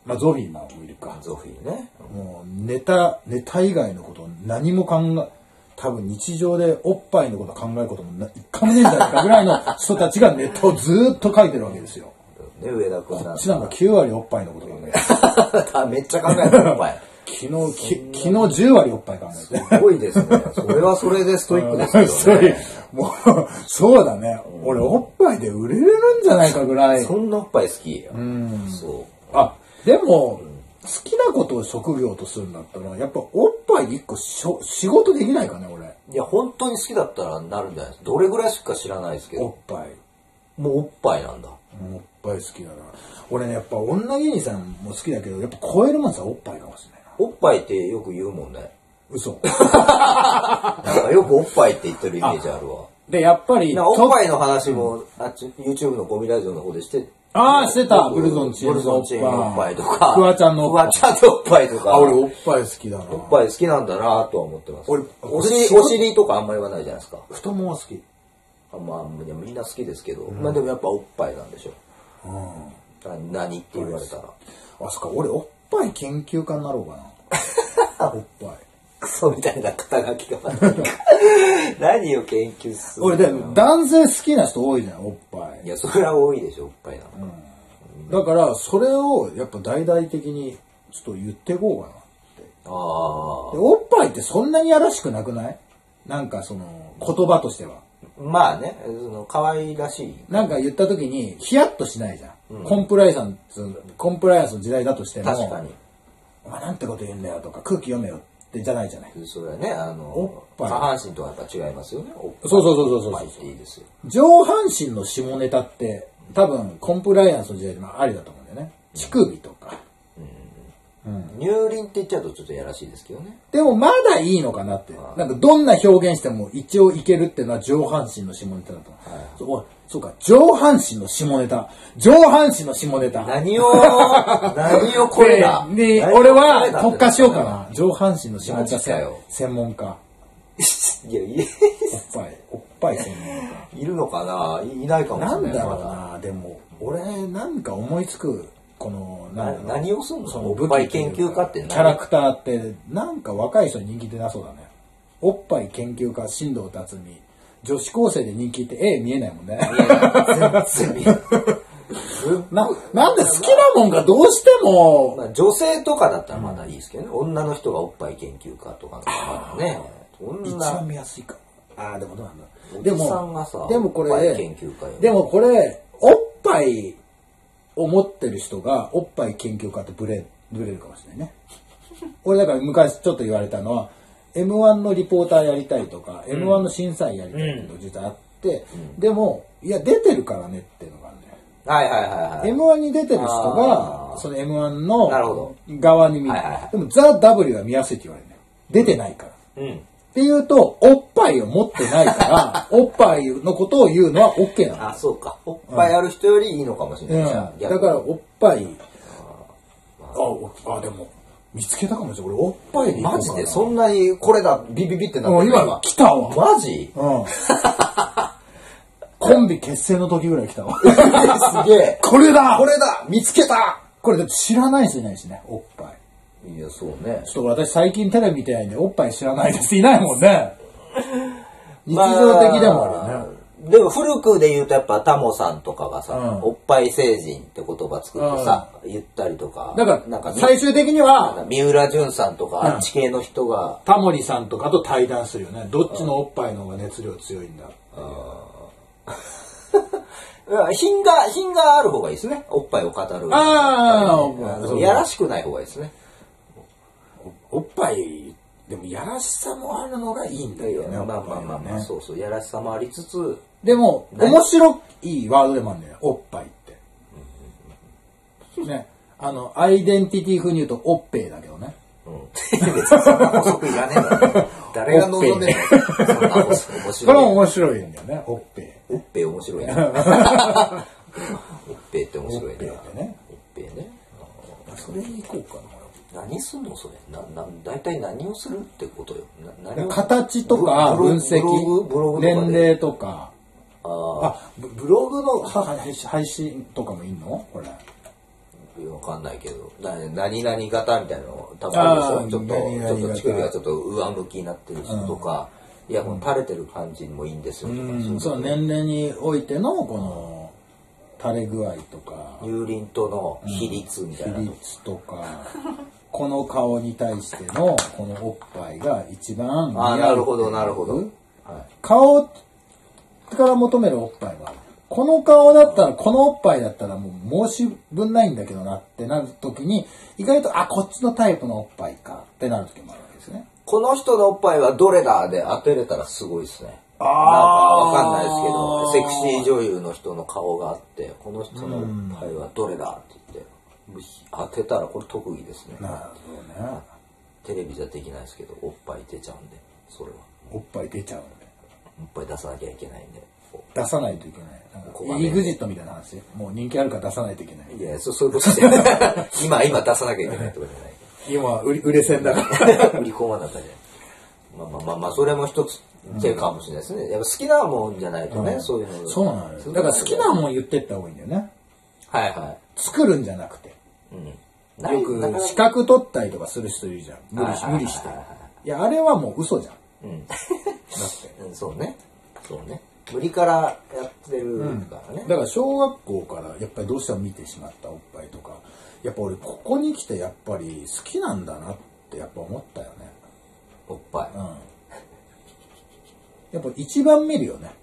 Speaker 3: まあゾフィーもいるか。
Speaker 2: ゾフィーね。
Speaker 3: もうネタ、ネタ以外のこと何も考え、多分日常でおっぱいのこと考えることもな一回もねえんじゃないかぐらいの人たちがネタをずーっと書いてるわけですよ。
Speaker 2: ね、上田君
Speaker 3: こっちなんか9割おっぱいのこと考えてる。
Speaker 2: めっちゃ考えてる、お前。
Speaker 3: 昨日、き昨日10割おっぱい考えて
Speaker 2: すごいですね。それはそれでストイックですけどね。*laughs*
Speaker 3: もう、*laughs* そうだね。俺、おっぱいで売れるんじゃないかぐらい。
Speaker 2: そんなおっぱい好き。
Speaker 3: うん。
Speaker 2: そう。
Speaker 3: あ、でも、好きなことを職業とするんだったら、やっぱおっぱいで一個しょ仕事できないかね、俺。
Speaker 2: いや、本当に好きだったらなるんじゃないですか。どれぐらいしか知らないですけ
Speaker 3: おっ
Speaker 2: ど。
Speaker 3: ぱい。
Speaker 2: もうおっぱいなんだ。
Speaker 3: おっぱい好きだな。俺ね、やっぱ女芸人さんも好きだけど、やっぱ超えるもんさ、おっぱいかもしれないな。
Speaker 2: おっぱいってよく言うもんね。
Speaker 3: 嘘。*laughs*
Speaker 2: なんかよくおっぱいって言ってるイメージあるわ。
Speaker 3: で、やっぱり、
Speaker 2: なんかおっぱいの話も、あっち、YouTube のゴミラジオの方でして、
Speaker 3: ああ、してた。ブルゾンチー
Speaker 2: ブルゾンチームのおっぱいとか、
Speaker 3: フワちゃんのおっぱい
Speaker 2: フワちゃんのおっぱいとか、
Speaker 3: あ、俺おっぱい好きだな。
Speaker 2: おっぱい好きなんだなとは思ってます。
Speaker 3: 俺
Speaker 2: お尻、
Speaker 3: 俺
Speaker 2: お尻とかあんまり言わないじゃないですか。
Speaker 3: 太ももは好き。
Speaker 2: あまあ、いやみんな好きですけど、まあでもやっぱおっぱいなんでしょ。
Speaker 3: うん。
Speaker 2: な何って言われたら。
Speaker 3: あ、そっか、俺おっぱい研究家になろうかな。*laughs* おっぱい。
Speaker 2: クソみたいな肩書きが何を研究する
Speaker 3: 俺、でも男性好きな人多いじゃん、おっぱい。
Speaker 2: いや、それは多いでしょ、おっぱいなの。
Speaker 3: だから、それをやっぱ大々的にちょっと言っていこうかなって。
Speaker 2: あ
Speaker 3: でおっぱいってそんなにやらしくなくない？なんかその、言葉としては。
Speaker 2: あ。まあね、その、可愛らしい。
Speaker 3: なんか言った時に、ヒヤッとしないじゃん。コンプライアンス、コンプライアンスの時代だとしても、
Speaker 2: 確かに。
Speaker 3: お前なんてこと言うんだよとか、空気読めよってじゃないじゃない。
Speaker 2: それはね、あ
Speaker 3: おっ
Speaker 2: の、
Speaker 3: ぱい
Speaker 2: 下半身とはやっぱ違いますよね。
Speaker 3: そうそうそうそうそう
Speaker 2: いいいですよ。
Speaker 3: 上半身の下ネタって、多分、コンプライアンスの時代でもありだと思うんだよね。乳首とか。
Speaker 2: 乳輪って言っちゃうとちょっとやらしいですけどね。
Speaker 3: でもまだいいのかなって。なんかどんな表現しても一応いけるっていうのは上半身の下ネタだと。そうおいそうか、上半身の下ネタ。上半身の下ネタ。
Speaker 2: 何を、何をこれだ。*laughs*
Speaker 3: で、俺は特化しようかな。上半身の下ネタ専門家。
Speaker 2: いや、い
Speaker 3: おっぱい、おっぱい専門家。
Speaker 2: いるのかな？いいないかもしれない。
Speaker 3: なんだろう
Speaker 2: ま
Speaker 3: な、でも、俺、なんか思いつく、この、
Speaker 2: だ
Speaker 3: な
Speaker 2: 何をすんの？
Speaker 3: その
Speaker 2: おっぱい研究家って何？
Speaker 3: キャラクターって、なんか若い人に人気出なそうだね。おっぱい研究家、新藤辰巳。女子高生で人気って絵見えないもんね。
Speaker 2: 全然
Speaker 3: な、なんで好きなもんがどうしても、
Speaker 2: まあ、女性とかだったらまだいいですけどね。女の人がおっぱい研究家とかね。
Speaker 3: 一
Speaker 2: な
Speaker 3: 番見やすいかも。ああ、でもどうなんだ。
Speaker 2: お
Speaker 3: でも
Speaker 2: さ、
Speaker 3: でもこれでもこれ、おっぱいを持ってる人が、おっぱい研究家ってブレ、ブレるかもしれないね。俺だから昔ちょっと言われたのは、M1 のリポーターやりたいとか、M1 の審査員やりたいって実はあって、でも、いや、出てるからねっていうのがあるんだよ。
Speaker 2: はいはいはいはい。
Speaker 3: M1 に出てる人
Speaker 2: あ
Speaker 3: が、
Speaker 2: ー
Speaker 3: その M1
Speaker 2: なるほど
Speaker 3: の側に見る
Speaker 2: はいはいはい。
Speaker 3: でもザ・ W は見やすいって言われるのよ。出てないから。
Speaker 2: うん。
Speaker 3: っていうと、おっぱいを持ってないから、*laughs* おっぱいのことを言うのは OK なの。
Speaker 2: あ、そうか。おっぱいある人よりいいのかもしれない。
Speaker 3: うん、だからおっぱいあおあでも見つけたかもしれない。俺おっぱいでいこうかな。
Speaker 2: マジで？そんなにこれだ、ビビビってなってる
Speaker 3: うん今。来たわ。
Speaker 2: マジ？
Speaker 3: うん。*laughs* コンビ結成の時ぐらい来たわ。
Speaker 2: すげえ。*laughs*
Speaker 3: これだ！
Speaker 2: これだ！見つけた！
Speaker 3: これだって知らない人いないしね。おっぱい。
Speaker 2: いや、そうね。
Speaker 3: ちょっと私最近テレビ見てないんでおっぱい知らないです。いないもんね。日常的でもあるよね、
Speaker 2: でも古くで言うとやっぱタモさんとかがさ、
Speaker 3: うん
Speaker 2: おっぱい成人って言葉作ってさ、言ったりとか。
Speaker 3: だから
Speaker 2: なんか
Speaker 3: 最終的には
Speaker 2: 三浦淳さんとか、
Speaker 3: うん
Speaker 2: あっち系の人が、
Speaker 3: タモリさんとかと対談するよねどっちのおっぱいの方が熱量強いんだ
Speaker 2: いや *laughs* 品が、品がある方がいいですね。おっぱいを語る。
Speaker 3: あー
Speaker 2: やっぱりね
Speaker 3: そう
Speaker 2: やらしくない方がいいですね。
Speaker 3: おっぱいでもやらしさもあるのがいいんだよね
Speaker 2: まあまあまあまあ、そうそう、やらしさもありつつ、
Speaker 3: でも
Speaker 2: 何
Speaker 3: 面白いワードでもあるんだよおっぱいってねあのアイデンティティ風に言うとおっぺいだけどね
Speaker 2: うん。別にそんな補足いらねえんだよ。誰が望んでんの？そんな面白い。
Speaker 3: これも面白いんだよねおっぺい
Speaker 2: おっぺい面白いね。おっぺいって面白い
Speaker 3: おっぺい
Speaker 2: ね。
Speaker 3: ってね
Speaker 2: おっぺいね。
Speaker 3: それに行こうか
Speaker 2: 何すんのそれ？な、な、大体何をするってことよ。な何
Speaker 3: 形とか分析
Speaker 2: ブログブログ
Speaker 3: 年齢とか
Speaker 2: あ
Speaker 3: ブブログのは *laughs* 配信とかもいいの？これ。
Speaker 2: わかんないけど、な何々型みたいなの多分あるでし
Speaker 3: あー
Speaker 2: ょ？ちょっと、ちょっと乳首がちょっと上向きになってる人とか、いや、もう垂れてる感じもいいんですよとか、
Speaker 3: うん。
Speaker 2: そ
Speaker 3: そうう年齢においてのこの垂れ具合とか。
Speaker 2: 乳輪との比率みたいな
Speaker 3: 比
Speaker 2: の。
Speaker 3: 率とか。*laughs* この顔に対してのこのおっぱいが一番
Speaker 2: あ、なるほど、なるほど。はい。
Speaker 3: 顔から求めるおっぱいはこの顔だったらこのおっぱいだったらもう申し分ないんだけどなってなる時に意外とあこっちのタイプのおっぱいかってなる時もあるわけですね
Speaker 2: この人のおっぱいはどれだで当てれたらすごいですね。なんかわかんないですけど、セクシー女優の人の顔があって、この人のおっぱいはどれだって言って、当てたらこれ特技ですね。
Speaker 3: なるほどね
Speaker 2: テレビじゃできないですけど、おっぱい出ちゃうんで、それは。
Speaker 3: おっぱい出ちゃうんで
Speaker 2: おっぱい出さなきゃいけないんで。
Speaker 3: 出さないといけないなんか
Speaker 2: ここがね
Speaker 3: EXIT みたいな話もう人気あるから出さないといけない
Speaker 2: いや、そそういうことじゃない。今、今出さなきゃいけないってことじゃない。
Speaker 3: 今売り売れ線だから *laughs*
Speaker 2: 売り込まなきゃね。まあまあまあまあ、それも一つ手かもしれないですね。やっぱ好きなもんじゃないとね、そういうの。
Speaker 3: そうなのよだから好きなもん言ってった方がいいんだよね
Speaker 2: はいは
Speaker 3: 作るんじゃなくて
Speaker 2: い。うん。
Speaker 3: よく資格取ったりとかする人いるじゃん無理無理していやあれはもう嘘じゃんだ
Speaker 2: うん。
Speaker 3: って
Speaker 2: うん *laughs* そうね。そうね。無理からやってるからね。
Speaker 3: だから小学校からやっぱりどうしても見てしまったおっぱいとかやっぱ俺ここに来てやっぱり好きなんだなってやっぱ思ったよね。
Speaker 2: おっぱい。
Speaker 3: うん。*laughs* やっぱ一番見るよね。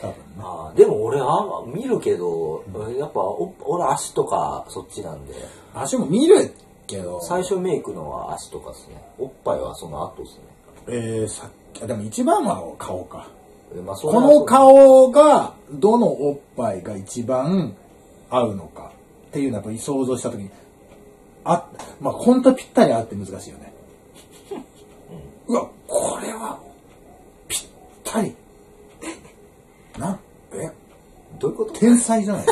Speaker 3: 多分ね。
Speaker 2: ああでも俺あ見るけど、やっぱお俺足とかそっちなんで。
Speaker 3: 足も見るけど。
Speaker 2: 最初メイクのは足とかですね。おっぱいはその後ですね
Speaker 3: えー、さでも一番は顔か。
Speaker 2: えまあ
Speaker 3: この顔がどのおっぱいが一番合うのか。っていうのはやっぱり想像した時にあまあ本当ぴったり合って難しいよね、うわこれはぴったり。なんえ
Speaker 2: どういうこと？
Speaker 3: 天才じゃない？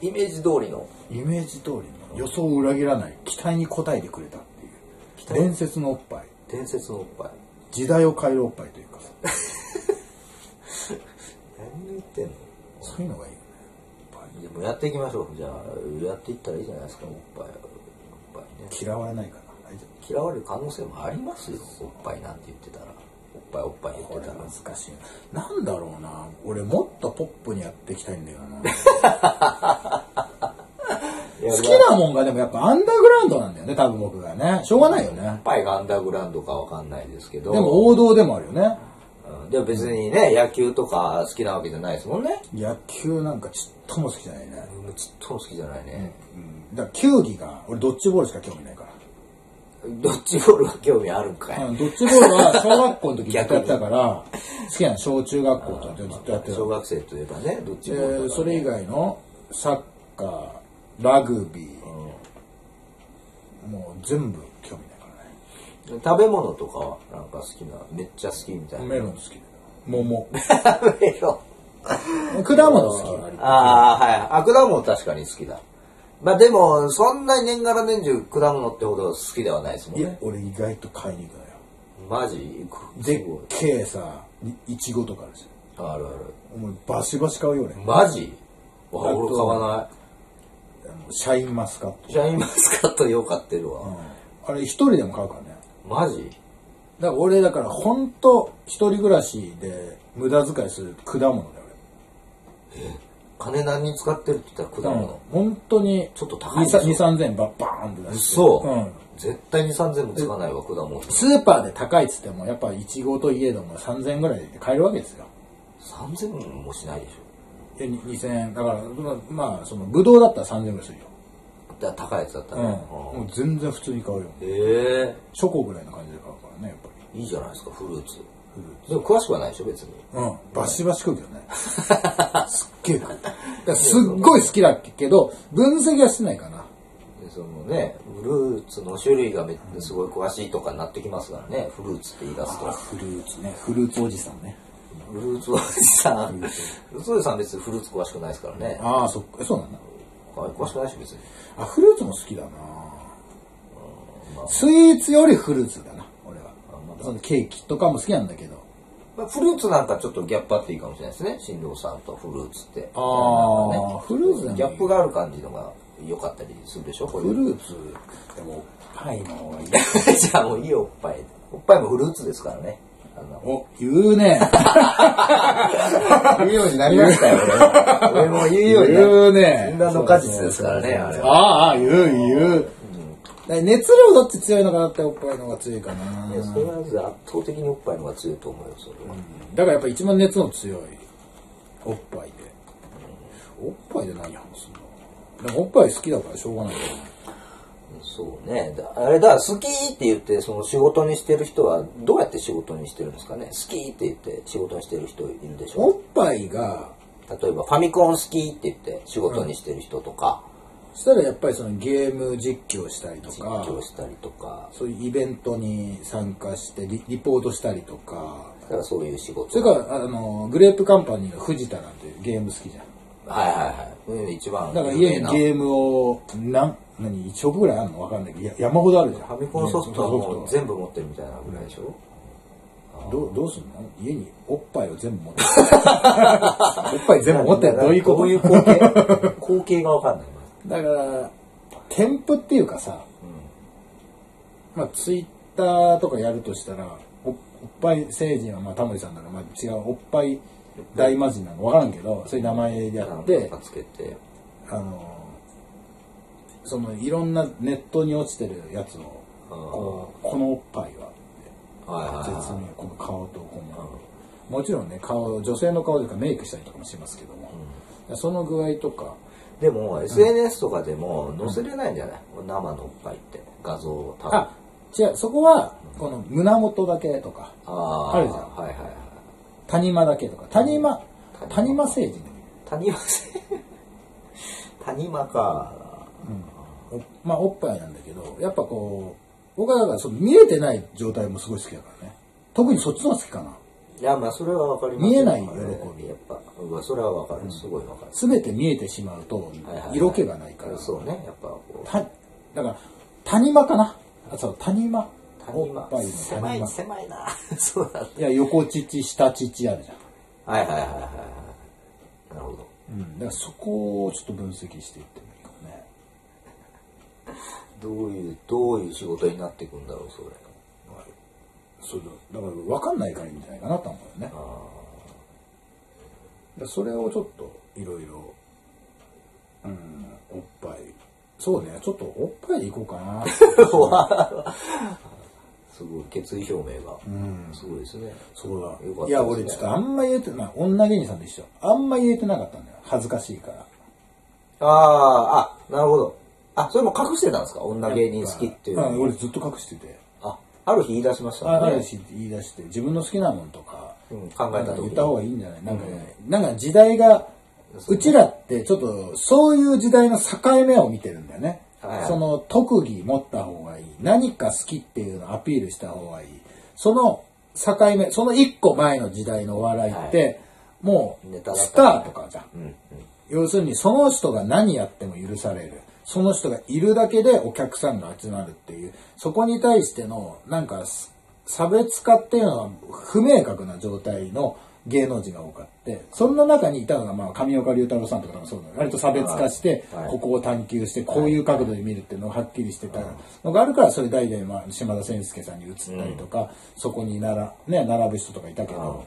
Speaker 2: イメージ通りの。
Speaker 3: イメージ通りの。予想を裏切らない。期待に応えてくれた伝説のおっぱい。
Speaker 2: 伝説のおっぱい。
Speaker 3: 時代を変えるおっぱいというか。さ *laughs*
Speaker 2: 何言ってんの？
Speaker 3: そういうのがいいよね。
Speaker 2: でもやっていきましょう。じゃあやっていったらいいじゃないですかおっぱい。おっぱいね。
Speaker 3: 嫌われないかな
Speaker 2: 嫌われる可能性もありますよ。おっぱいなんて言ってたら。おっぱいおっぱい言ってたら。
Speaker 3: 難しいな。なんだろうな。俺もっとポップにやっていきたいんだよな *laughs* 好きなもんがでもやっぱアンダーグラウンドなんだよね多分僕がね。しょうがないよね。
Speaker 2: おっぱいがアンダーグラウンドかわかんないですけど。
Speaker 3: でも王道でもあるよね。
Speaker 2: うん。でも別にね野球とか好きなわけじゃないですもんね。
Speaker 3: 野球なんかちっとも好きじゃないね、
Speaker 2: うんちっとも好きじゃないね、
Speaker 3: うん、だから球技が俺ドッジボールしか興味ないから。
Speaker 2: ドッジボールは興味あるんかい、
Speaker 3: うんドッジボールは小学校の時ずっとやってたから、好きなの小中学校とかずっとやってた。
Speaker 2: 小学生といえばねドッジ
Speaker 3: え
Speaker 2: ボールね、
Speaker 3: ーそれ以外のサッカー、ラグビー、もう全部興味ないからね。
Speaker 2: 食べ物とかはなんか好きなめっちゃ好きみたいな
Speaker 3: メロン好き。桃。
Speaker 2: メロン
Speaker 3: 果物好き
Speaker 2: ああはいあ果物確かに好きだまあでもそんなに年がら年中果物ってほど好きではないですもん
Speaker 3: いや
Speaker 2: ね、
Speaker 3: 俺意外と買いに行くのよ。
Speaker 2: マジ？
Speaker 3: でっけえさ、いいちごとかあるじ
Speaker 2: あるある
Speaker 3: ゃん。もうバシバシ買うよ俺。
Speaker 2: マジ？俺買わない
Speaker 3: シャインマスカット。
Speaker 2: シャインマスカットよかってるわ、
Speaker 3: あれ一人でも買うからね。
Speaker 2: マジ？
Speaker 3: だから俺だから本当一人暮らしで無駄遣いする果物だよ
Speaker 2: 金何に使ってるって言ったら果
Speaker 3: 俺。
Speaker 2: 物、
Speaker 3: 本当に
Speaker 2: ちょっと高いでしょ
Speaker 3: 2、3千円ばバーンって出して。
Speaker 2: そう、
Speaker 3: うん。
Speaker 2: 絶対に3000もつかないわ果物
Speaker 3: スーパーで高いっつってもやっぱイチゴといえども3000円ぐらいで買えるわけですよ。
Speaker 2: 3000もしないでし
Speaker 3: でに2000円。だからまあまあそのブドウだったら3000円ぐらいするよ。
Speaker 2: ょだ高いやつだった
Speaker 3: うん。
Speaker 2: ら、
Speaker 3: もう全然普通に買うよ。
Speaker 2: ええ
Speaker 3: チョコぐらいの感じで買うからねやっぱり。
Speaker 2: いいじゃないですかフルーツ
Speaker 3: フルーツ
Speaker 2: でも詳しくはないでしょ別に
Speaker 3: うん、バシバシ食うけどね。*laughs* すっげえ食う。だからすっごい好きだけど、分析はしてないかな。
Speaker 2: でそのねフルーツの種類がめすごい詳しいとかになってきますからねフルーツって言い出すと
Speaker 3: フルーツね。フルーツおじさんね。
Speaker 2: フルーツおじさん。フルーツおじさん別にフルーツ詳しくないですからね。
Speaker 3: ああ、そっか。えそうなんだ。
Speaker 2: 詳しくないし別に。
Speaker 3: あ、フルーツも好きだな。スイーツよりフルーツだな、俺は。そのケーキとかも好きなんだけど。
Speaker 2: まあ、フルーツなんかちょっとギャップあっていいかもしれないですね。新郎さんとフルーツって。
Speaker 3: あー
Speaker 2: なんかね。
Speaker 3: フルーツでもいい
Speaker 2: ギャップがある感じのが良かったりするでしょ？こ
Speaker 3: フルーツ、でも、パイの方がいい。*laughs*
Speaker 2: じゃあもういいよおっぱい。おっぱいもフルーツですからね
Speaker 3: お、言うね。*laughs*
Speaker 2: 言うようになりましたよ俺も俺も言うようにな
Speaker 3: 言うね。
Speaker 2: 禁断の果実ですからねあれは
Speaker 3: ああ、言う、言う。熱量どっち強いのかなっておっぱいの方が強いかな。
Speaker 2: いやそれは圧倒的におっぱいの方が強いと思うよそれは、
Speaker 3: だからやっぱ一番熱の強いおっぱいで。おっぱいで何話すのでもおっぱい好きだからしょうがないよね。
Speaker 2: そうね。だあれだ好きって言ってその仕事にしてる人はどうやって仕事にしてるんですかね？好きって言って仕事にしてる人いるでしょ？
Speaker 3: おっぱいが、
Speaker 2: 例えばファミコン好きって言って仕事にしてる人とか、
Speaker 3: したらやっぱりそのゲーム実況したりと
Speaker 2: 実
Speaker 3: か、
Speaker 2: 況したりとか。
Speaker 3: そういうイベントに参加してリリポートしたりとか、
Speaker 2: だからそういう仕事。
Speaker 3: それからあのグレープカンパニーの藤田なんていうゲーム好きじゃん。
Speaker 2: はいはいはい。うん一番
Speaker 3: だから家に
Speaker 2: ー
Speaker 3: ゲームをなん何1億ぐらいあるの？わかんないけどや山ほどあるじゃん。
Speaker 2: ファミコンソフトはもう全部持ってるみたいなぐらいでしょ、
Speaker 3: どうどうすんの？家におっぱいを全部持って。る。*laughs* おっぱい全部持ってるどういうこと
Speaker 2: どういう光景光景がわかんない。
Speaker 3: だから、添付っていうかさ、まあツイッターとかやるとしたら、おおっぱい成人はまあタモリさんだから、まあ違う、おっぱい大魔人なのわからんけど、そういう名前でやって
Speaker 2: か、つけて。
Speaker 3: あの、そのいろんなネットに落ちてるやつを、こう、このおっぱいは、
Speaker 2: はいはい
Speaker 3: 絶
Speaker 2: は
Speaker 3: 妙この顔とこの、もちろんね、顔、女性の顔とかメイクしたりとかもしますけども、その具合とか、
Speaker 2: いでも SNS とかでも載せれないんじゃない、生のおっぱいって画像を多分。
Speaker 3: あ、違う、そこは、この胸元だけとか、
Speaker 2: あ
Speaker 3: るじゃん。
Speaker 2: はいはいはい
Speaker 3: 谷間だけとか、谷間、谷間成人
Speaker 2: 谷間せ谷間か。
Speaker 3: おまあ、おっぱいなんだけど、やっぱこう、僕はだからその見えてない状態もすごい好きだからね。特にそっちの方が好きかな。
Speaker 2: いやまあそれはわかります
Speaker 3: 見えない喜び。
Speaker 2: やっぱうんそれはわかる。すごいわかる、
Speaker 3: すべて見えてしまうと色気がないから。
Speaker 2: そうねやっぱこう。
Speaker 3: ただから、谷間かな。あ、そう、谷間。お
Speaker 2: 谷間
Speaker 3: っぱいの
Speaker 2: 狭い。狭いな *laughs* そうだ
Speaker 3: いや、横乳、下乳あるじゃん。
Speaker 2: はいはいはいはいはいなるほど
Speaker 3: うん。だからそこをちょっと分析していってもいいかもね。
Speaker 2: どういうどういう仕事になっていくんだろうそれ
Speaker 3: そうだ。だから分かんないからいいんじゃないかなと思うよね。だからそれをちょっといろいろ、うん、おっぱい。そうね、ちょっとおっぱいでいこうかな。*laughs*
Speaker 2: すごい決意表明が、
Speaker 3: うん。
Speaker 2: すごいですね
Speaker 3: そうだ。
Speaker 2: よかったね
Speaker 3: いや、俺ちょっとあんま言えてない。女芸人さんと一緒。あんま言えてなかったんだよ。恥ずかしいから。
Speaker 2: あああなるほどあ、それも隠してたんですか？女芸人好きっていうの。
Speaker 3: あ俺ずっと隠してて。
Speaker 2: あ、ある日言い出しましたね。
Speaker 3: ああるし言い出して、自分の好きなもんとか、
Speaker 2: うん考えた時に
Speaker 3: 言った方がいいんじゃない？なんかね、なんか時代が、うちらってちょっとそういう時代の境目を見てるんだよね。その特技持った方がいい。何か好きっていうのをアピールした方がいい。その境目、その一個前の時代のお笑いって、もうスターとかじゃん。
Speaker 2: うんうん。
Speaker 3: 要するにその人が何やっても許される。その人がいるだけでお客さんが集まるっていう、そこに対してのなんかす差別化っていうのは不明確な状態の芸能人が多かって、そんな中にいたのがまあ上岡龍太郎さんとかもそうだ割と差別化して
Speaker 2: はい、
Speaker 3: ここを探求して、こういう角度で見るっていうのがはっきりしてた。のがあるから、それ代々まあ島田紳介さんに移ったりとか、そこになら、ね、並ぶ人とかいたけど、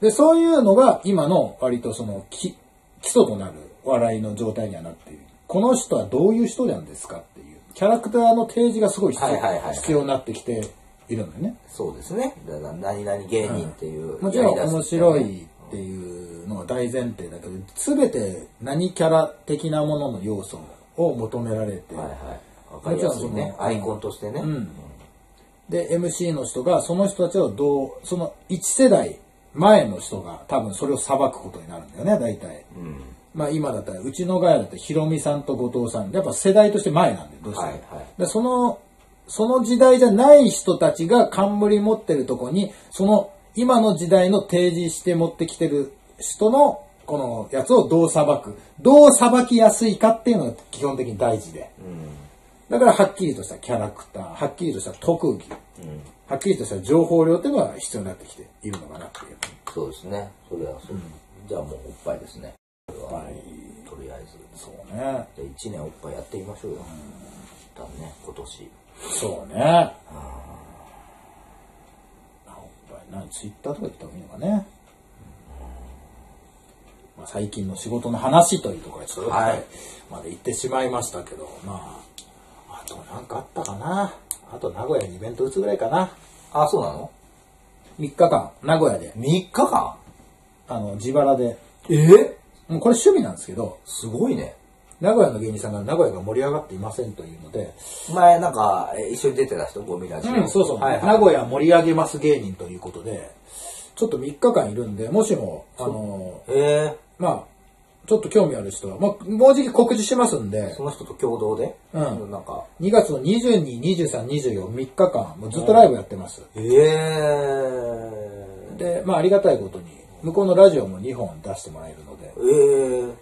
Speaker 3: で、そういうのが今の割とそのき基礎となる笑いの状態にはなっている。この人はどういう人なんですかっていう、キャラクターの提示がすごい。必要になってきているんだよね。
Speaker 2: そうですね。だから、何々芸人っていう。
Speaker 3: もちろん面白いっていうのは大前提だけど、すべて何キャラ的なものの要素を求められて、
Speaker 2: はいはい。わかりやすいね。
Speaker 3: もちろんその
Speaker 2: アイコンとしてね。
Speaker 3: うんで MC の人がその人たちをどうその1世代前の人が多分それを裁くことになるんだよね大体、まあ今だったらうちのガヤだったらヒロミさんと後藤さんやっぱ世代として前なんでどうしても、
Speaker 2: はいはい
Speaker 3: でそのその時代じゃない人たちが冠持ってるとこにその今の時代の提示して持ってきてる人のこのやつをどう裁くどう裁きやすいかっていうのが基本的に大事で、だからはっきりとしたキャラクター、はっきりとした特技、はっきりとした情報量っていうのが必要になってきているのかなっていう。
Speaker 2: そうですね。それはそう。じゃあもうおっぱいですね。これは
Speaker 3: はい
Speaker 2: とりあえず。
Speaker 3: そうね。
Speaker 2: じゃあ1年おっぱいやってみましょうよ。だね、今年。
Speaker 3: そうね。あおっぱいなツイッターとか言った方がいいのかね。まあ、最近の仕事の話というところでちょっと、
Speaker 2: はい
Speaker 3: まで行ってしまいましたけど、まあ、あとなんかあったかな。あと名古屋にイベント打つぐらいかな。
Speaker 2: あ、そうなの
Speaker 3: ？3日間、名古屋で、
Speaker 2: ?3 日間？
Speaker 3: あの、自腹で、
Speaker 2: え
Speaker 3: もうこれ趣味なんですけど、
Speaker 2: すごいね。
Speaker 3: 名古屋の芸人さんが名古屋が盛り上がっていませんというので、
Speaker 2: 前なんか、え一緒に出てた人、ゴミラジオ。
Speaker 3: うん、そうそう、
Speaker 2: はいはい、
Speaker 3: 名古屋盛り上げます芸人ということで、ちょっと3日間いるんで、もしも、あの、
Speaker 2: え
Speaker 3: まあ、ちょっと興味ある人は、まあ、もうじき告知しますん
Speaker 2: ー、
Speaker 3: で
Speaker 2: そ、の人と共同で、
Speaker 3: うん。
Speaker 2: なんか、
Speaker 3: 2月の22、23、24、3日間、もうずっとライブやってます。
Speaker 2: えー、
Speaker 3: で、まあ、ありがたいことに、向こうのラジオも2本出してもらえるので、
Speaker 2: えー、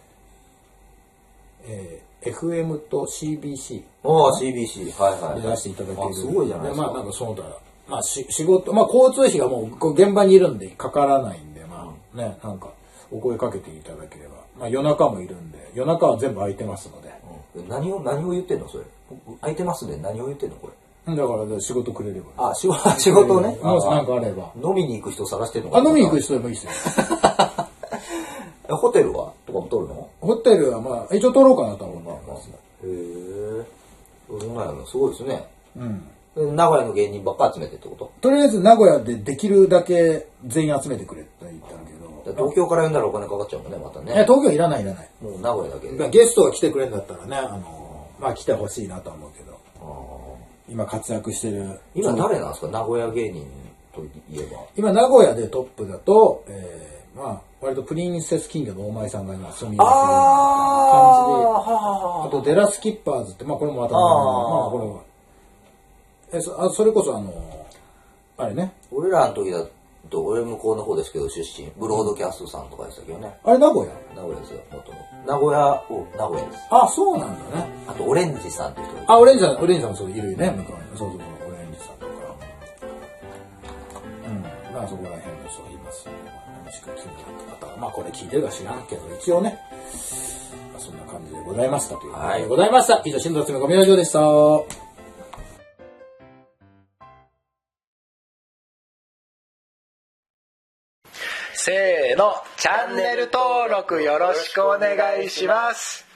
Speaker 3: えー FM と CBC
Speaker 2: ああ、CBC、はいはい。
Speaker 3: で出していただける。
Speaker 2: あすごいじゃないですか。
Speaker 3: まあ、なんかその他、まあ、し仕事、まあ、交通費がもう現場にいるんでかからないんで、まあ、ね、なんか、お声かけていただければ。まあ、夜中もいるんで、夜中は全部空いてますので。
Speaker 2: うん何を、何を言ってんの？それ。空いてますね。何を言ってんの？これ。
Speaker 3: だから、仕事くれれば。
Speaker 2: あ、仕事、仕事ね。
Speaker 3: もしなん
Speaker 2: あ
Speaker 3: かあれば。
Speaker 2: 飲みに行く人探してんの
Speaker 3: あ、飲みに行く
Speaker 2: 人。
Speaker 3: 人でもいいですよ。*laughs*
Speaker 2: えホテルは？とかも取るの？
Speaker 3: ホテルはまあ、一応取ろうかなとは思ってます。
Speaker 2: へえ。そんなのすごいですね。
Speaker 3: うん。
Speaker 2: で名古屋の芸人ばっか集めてってこと？
Speaker 3: とりあえず名古屋でできるだけ全員集めてくれって言ったんだけど。
Speaker 2: 東京から呼んだらお金かかっちゃうもんね、また
Speaker 3: え、
Speaker 2: ね。
Speaker 3: 東京いらないいらない。
Speaker 2: もう名古屋だけで。
Speaker 3: まあゲストが来てくれるんだったらね、あの、まあ来てほしいなとは思うけど。
Speaker 2: あー
Speaker 3: 今活躍してる。
Speaker 2: 今誰なんですか？名古屋芸人といえば。
Speaker 3: 今名古屋でトップだと、えー、まあ、割とプリンセスキングの大前さんが今住みやすい感じで、あとデラスキッパーズって、まあこれもまた、まあこれは。えそあそれこそあの、あれね。
Speaker 2: 俺らの時だと、俺向こうの方ですけど、出身。ブロードキャストさんとかでしたけどね。
Speaker 3: あれ名古屋？
Speaker 2: 名古屋ですよ、もともと。名古屋、お、名古屋です。
Speaker 3: あ、そうなんだね。
Speaker 2: あと、オレンジさんっていう人
Speaker 3: あ、オレンジさん、オレンジさんもそういるよね、向こうに。そうそうそう、オレンジさんとか。うん。まあそこら辺の人がいますので、まあもしくは気になった方は、まあこれ聞いてるか知らんけど、一応ね、まあそんな感じでございましたということでございました。以上、新藤つめごみラジオでした。
Speaker 1: せーの、チャンネル登録よろしくお願いします。